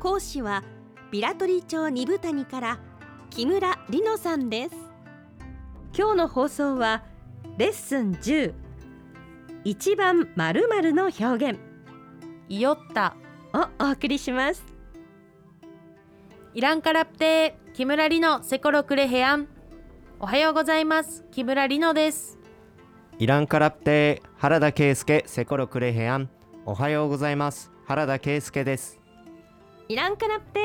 講師はビラトリ町二部谷から木村里乃さんです。今日の放送はレッスン10一番〇〇の表現。いよった。をお送りします。イランカラプテー木村里乃セコロクレヘアン。おはようございます。木村里乃です。イランカラプテー原田圭介セコロクレヘアン。おはようございます。原田圭介ですイランカラプテ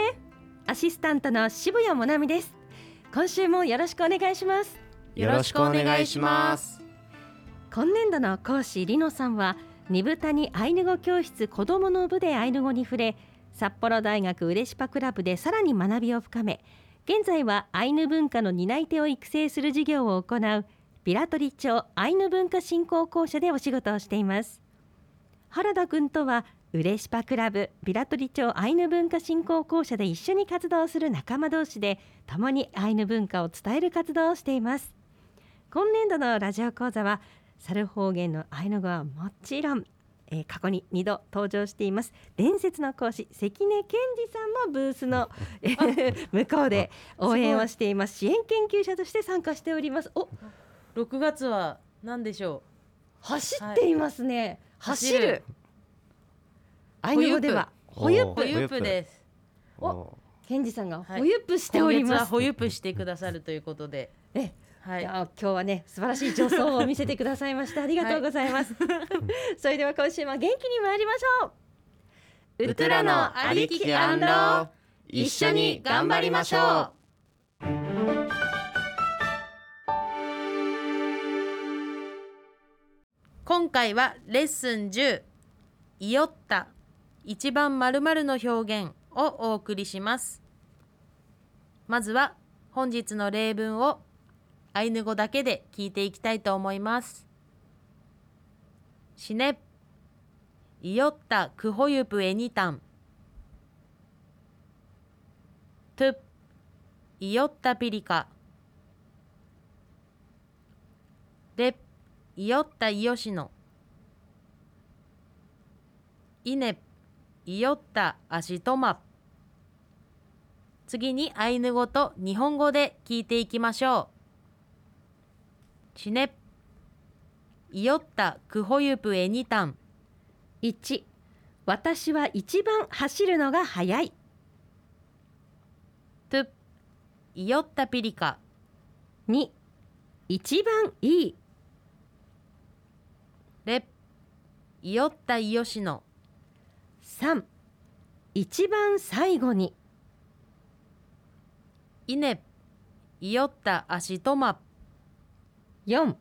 アシスタントの渋谷もなみです。今週もよろしくお願いします。よろしくお願いします。今年度の講師里乃さんは二部谷アイヌ語教室子どもの部でアイヌ語に触れ札幌大学ウレシパクラブでさらに学びを深め現在はアイヌ文化の担い手を育成する事業を行うビラトリ町アイヌ文化振興公社でお仕事をしています。原田君とはウレシパクラブビラトリ町アイヌ文化振興公社で一緒に活動する仲間同士で共にアイヌ文化を伝える活動をしています。今年度のラジオ講座は猿方言のアイヌ語はもちろん、えー過去に2度登場しています。伝説の講師関根健二さんもブースの、えー 向こうで応援をしています。支援研究者として参加しております。お6月は何でしょ走っていますね、走る。走るアイヌ語では。ホユップうホユップです。おお健二さんがはい。ホユップしております、はホユップしてくださるということで。えはい。今日はね素晴らしい助走を見せてくださいました。ありがとうございます、それでは今週も元気に参りましょう。ウトラのありききアンロー一緒に頑張りましょう。今回はレッスン10「いよった」一番まるの表現をお送りします。まずは本日の例文をアイヌ語だけで聞いていきたいと思います。しねいよったくほゆぷえにたんといよったピリカ。れいよったいよしのいねいよったあしとま。次にアイヌ語と日本語で聞いていきましょう。しねいよったくほゆぷえにたん。1私は一番走るのが速い。といよったピリカ2一番いい。れいよったいよしの3一番最後に。いねいよったあしとま。4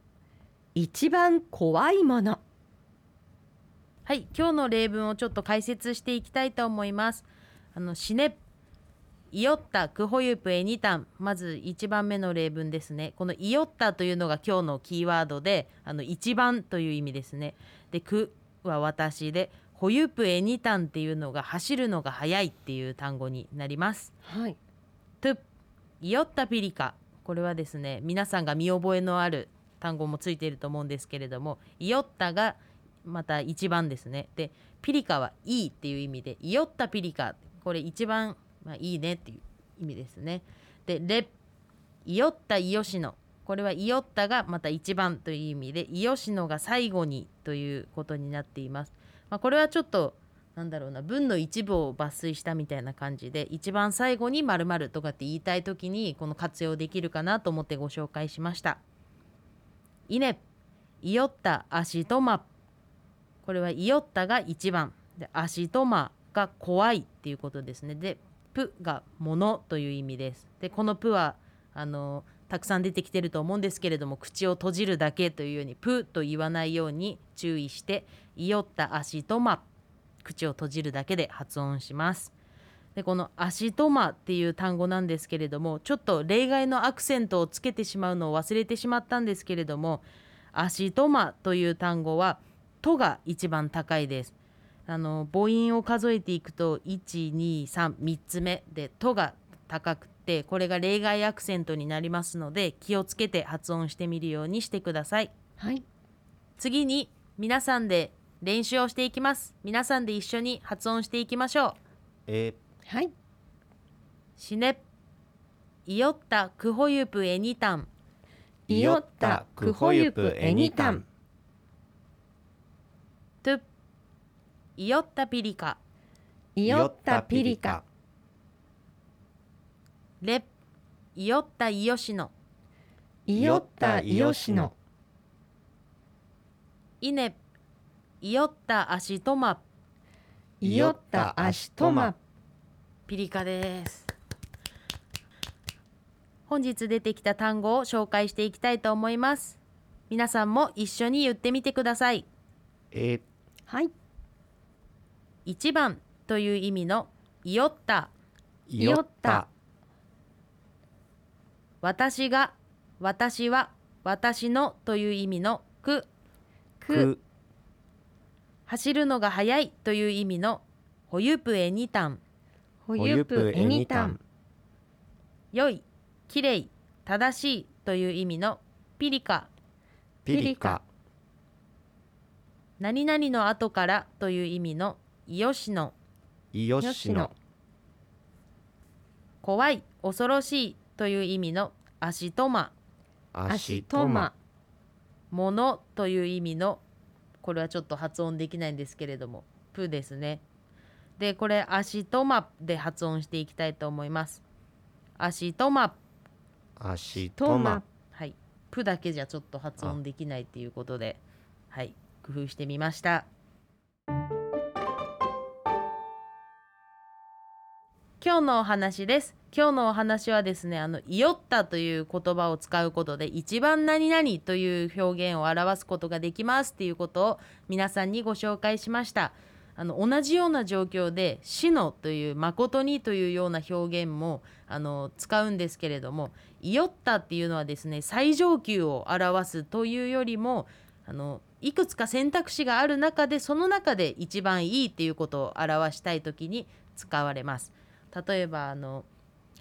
一番怖いもの。はい今日の例文をちょっと解説していきたいと思います。あのしね。いよったくほゆぷえにたんまず1番目の例文ですね。このいよったというのが今日のキーワードであの一番という意味ですね。でくは私でほゆぷえにたんっていうのが走るのが速いっていう単語になります。はい。といよったピリカこれはですね皆さんが見覚えのある単語もついていると思うんですけれどもいよったがまた一番ですね。でピリカはいいっていう意味でいよったピリカこれ一番、まあ、いいねっていう意味ですね。でレいよったいよしのこれはいよったがまた一番という意味でいよしのが最後にということになっています、まあ、これはちょっとなんだろうな文の一部を抜粋したみたいな感じで一番最後に〇〇とかって言いたい時にこの活用できるかなと思ってご紹介しました。いねいよった足とま。これはいよったが一番。で足とまが怖いっていうことですね。でぷがものという意味です。でこのぷはあのたくさん出てきてると思うんですけれども口を閉じるだけというようにぷと言わないように注意していよった足とま口を閉じるだけで発音しますでこの「足とま」っていう単語なんですけれどもちょっと例外のアクセントをつけてしまうのを忘れてしまったんですけれども「足とま」という単語は「と」が一番高いです。あの母音を数えていくと1233つ目で「と」が高くてこれが例外アクセントになりますので気をつけて発音してみるようにしてください。はい。次に皆さんで練習をしていきます。皆さんで一緒に発音していきましょう。え。はい。シネイヨッタクホユプエニタンイヨッタクホユプエニタントゥイヨッタピリカイヨッタピリカレイヨッタイヨシノ。イヨッタイヨシノ。イネイヨッタアシトマ。イヨッタアシトマ。ピリカです。本日出てきた単語を紹介していきたいと思います。皆さんも一緒に言ってみてください。えはい。1番という意味のイヨッタイヨッタ私が私は私のという意味のく。く。走るのが速いという意味のホユプエニタン。ホユプエニタン。良いきれい正しいという意味のピリカ。ピリカ。何々の後からという意味のイヨシノ。イヨシノ。怖い恐ろしいという意味のアシトマアアシシトマトマものという意味のこれはちょっと発音できないんですけれどもプですね。でこれアシトマで発音していきたいと思います。アシトマアシトマトマはい。プだけじゃちょっと発音できないっていうことではい。工夫してみました今日のお話です今日のお話はですねあの「イヨッタ」という言葉を使うことで一番何々という表現を表すことができますっていうことを皆さんにご紹介しましたあの同じような状況で「死の」という「誠に」というような表現もあの使うんですけれども「イヨッタ」っていうのはですね最上級を表すというよりもあのいくつか選択肢がある中でその中で一番いいっていうことを表したい時に使われます。例えばあの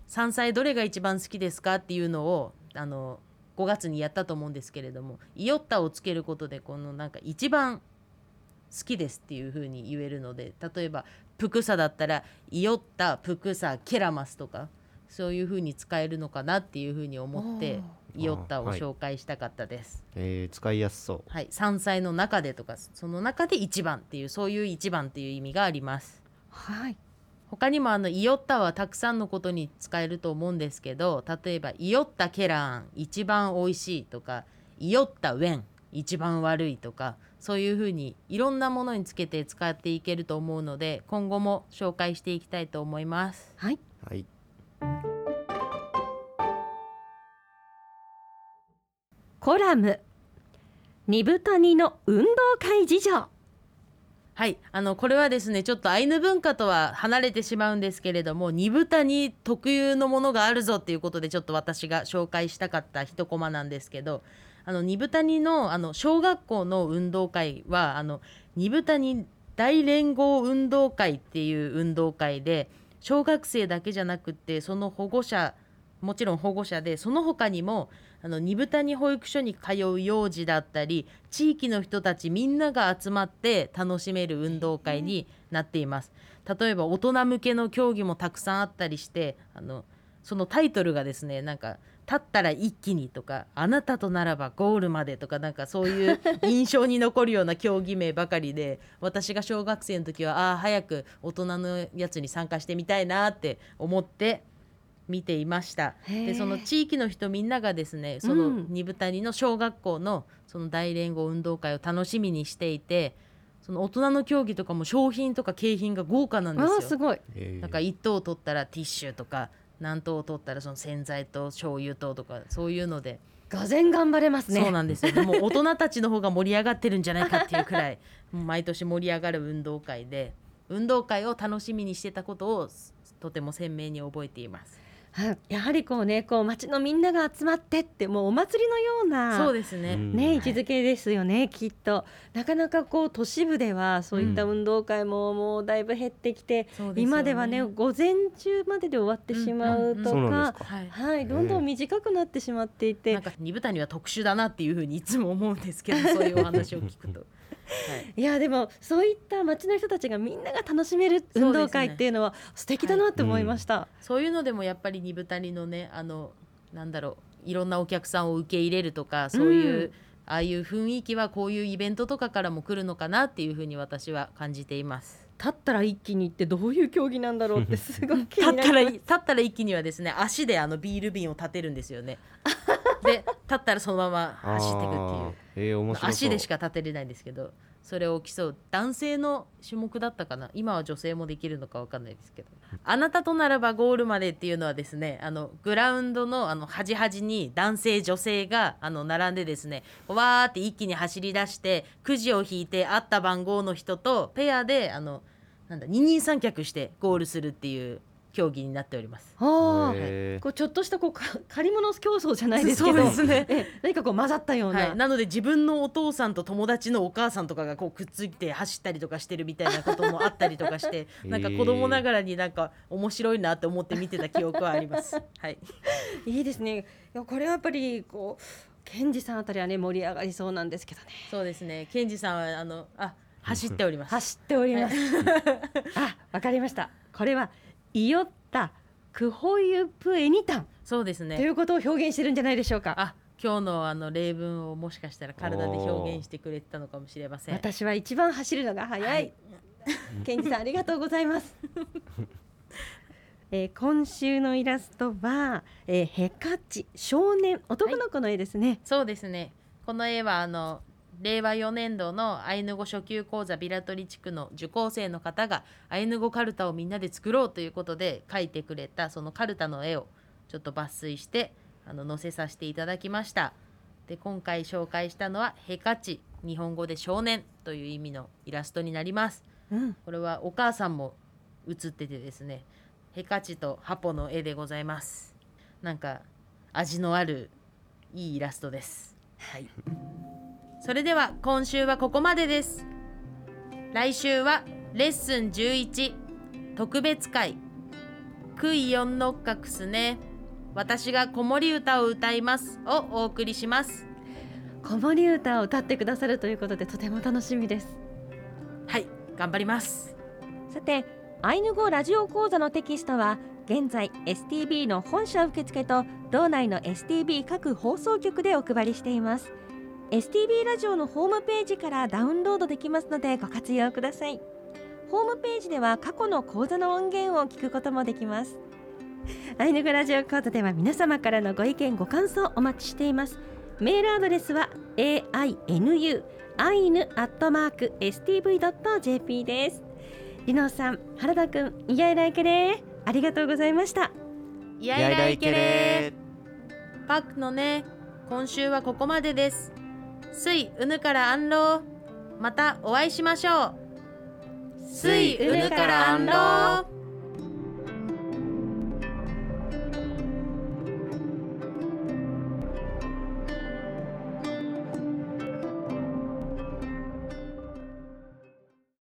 山菜どれが一番好きですかっていうのをあの5月にやったと思うんですけれども「イヨッタ」をつけることでこのなんか一番好きですっていう風に言えるので例えばプクサだったら「イヨッタプクサケラマス」とかそういう風に使えるのかなっていう風に思って「イヨッタ」をはい紹介したかったです。えー使いやすそうはい、山菜の中でとかその中で一番っていうそういう一番っていう意味があります。はい他にもあのイヨッタはたくさんのことに使えると思うんですけど例えばイヨッタケラン一番おいしいとかイヨッタウェン一番悪いとかそういうふうにいろんなものにつけて使っていけると思うので今後も紹介していきたいと思います。はい。はい。コラム。二部谷の運動会事情はい。あのこれはですねちょっとアイヌ文化とは離れてしまうんですけれども二豚に特有のものがあるぞっていうことでちょっと私が紹介したかった一コマなんですけどあの二豚にのあの小学校の運動会はあの二豚に大連合運動会っていう運動会で小学生だけじゃなくてその保護者もちろん保護者でその他にもあの二豚に保育所に通う幼児だったり地域の人たちみんなが集まって楽しめる運動会になっています。例えば大人向けの競技もたくさんあったりしてあのそのタイトルがですねなんか「立ったら一気に」とか「あなたとならばゴールまで」とかなんかそういう 印象に残るような競技名ばかりで私が小学生の時はああ早く大人のやつに参加してみたいなって思って見ていました。でその地域の人みんながですねそのうん二部谷の小学校のその大連合運動会を楽しみにしていてその大人の競技とかも商品とか景品が豪華なんですよ。あーすごい。えー。なんか1等を取ったらティッシュとか何等を取ったらその洗剤と醤油ととかそういうので、がぜん頑張れますね。そうなんですよ。でも大人たちの方が盛り上がってるんじゃないかっていうくらい 毎年盛り上がる運動会で運動会を楽しみにしてたことをとても鮮明に覚えています。はやはりこうねこう町のみんなが集まってってもうお祭りのようなそうですね。うん。ね、はい位置づけですよね、きっと。なかなかこう都市部ではそういった運動会ももうだいぶ減ってきて、そうですよね。今ではね午前中までで終わってしまうとかはい。はいどんどん短くなってしまっていて、なんか二部谷は特殊だなっていうふうにいつも思うんですけど、そういうお話を聞くと。はい。いやでもそういった町の人たちがみんなが楽しめる運動会っていうのは素敵だなって思いました。そういうのでもやっぱり二部谷のね、あのなんだろう、いろんなお客さんを受け入れるとか、そういう、うんああいう雰囲気はこういうイベントとかからも来るのかなっていうふうに私は感じています。立ったら一気に行ってどういう競技なんだろうってすごく気立ったらになり立ったら一気にはですね足であのビール瓶を立てるんですよね。で立ったらそのまま走っていくっていう。えー、面白足でしか立てれないんですけどそれを競う。男性の種目だったかな？今は女性もできるのかわかんないですけど。あなたとならばゴールまでっていうのはですねあのグラウンドのあの端々に男性女性があの並んでですねわーって一気に走り出してくじを引いてあった番号の人とペアであのなんだ二人三脚してゴールするっていう競技になっております。ああへー。こうちょっとしたこうか借り物競争じゃないですけど。そうですね。え何かこう混ざったような、はい、なので自分のお父さんと友達のお母さんとかがこうくっついて走ったりとかしてるみたいなこともあったりとかして なんか子供ながらになんか面白いなって思って見てた記憶はあります。はい、いいですね。いやこれはやっぱりこうケンジさんあたりはね盛り上がりそうなんですけどね。そうですね。ケンジさんはあのあ走っております。走っております、あわかりました。これはイヨッタクホユプエニタンそうですといね。うことを表現してるんじゃないでしょうかあ今日のあの例文をもしかしたら体で表現してくれてたのかもしれません。私は一番走るのが早い、はいケンジさんありがとうございます。えー今週のイラストは、えーヘカチ少年男の子の絵ですね。そうですね。この絵はあの令和4年度のアイヌ語初級講座ビラトリ地区の受講生の方がアイヌ語カルタをみんなで作ろうということで描いてくれたそのカルタの絵をちょっと抜粋してあの載せさせていただきました。で今回紹介したのはヘカチ日本語で少年という意味のイラストになります。うん、これはお母さんも写っててですねヘカチとハポの絵でございますなんか味のあるいいイラストですはいそれでは今週はここまでです。来週はレッスン11特別会。クイヨンノッカクスね。私が子守歌を歌います。をお送りします。子守歌を歌ってくださるということでとても楽しみです。はい頑張ります。さてアイヌ語ラジオ講座のテキストは現在 STB の本社受付と道内の STB 各放送局でお配りしています STB ラジオのホームページからダウンロードできますのでご活用ください。ホームページでは過去の講座の音源を聞くこともできます。アイヌ語ラジオ講座では皆様からのご意見ご感想お待ちしています。メールアドレスは ainu アイヌアットマーク stv.jp です。リノさん、原田くん、イヤイライケレー。ありがとうございました。イヤイライケレー。パックのね今週はここまでです水うぬから安老またお会いしましょう。水うぬから安老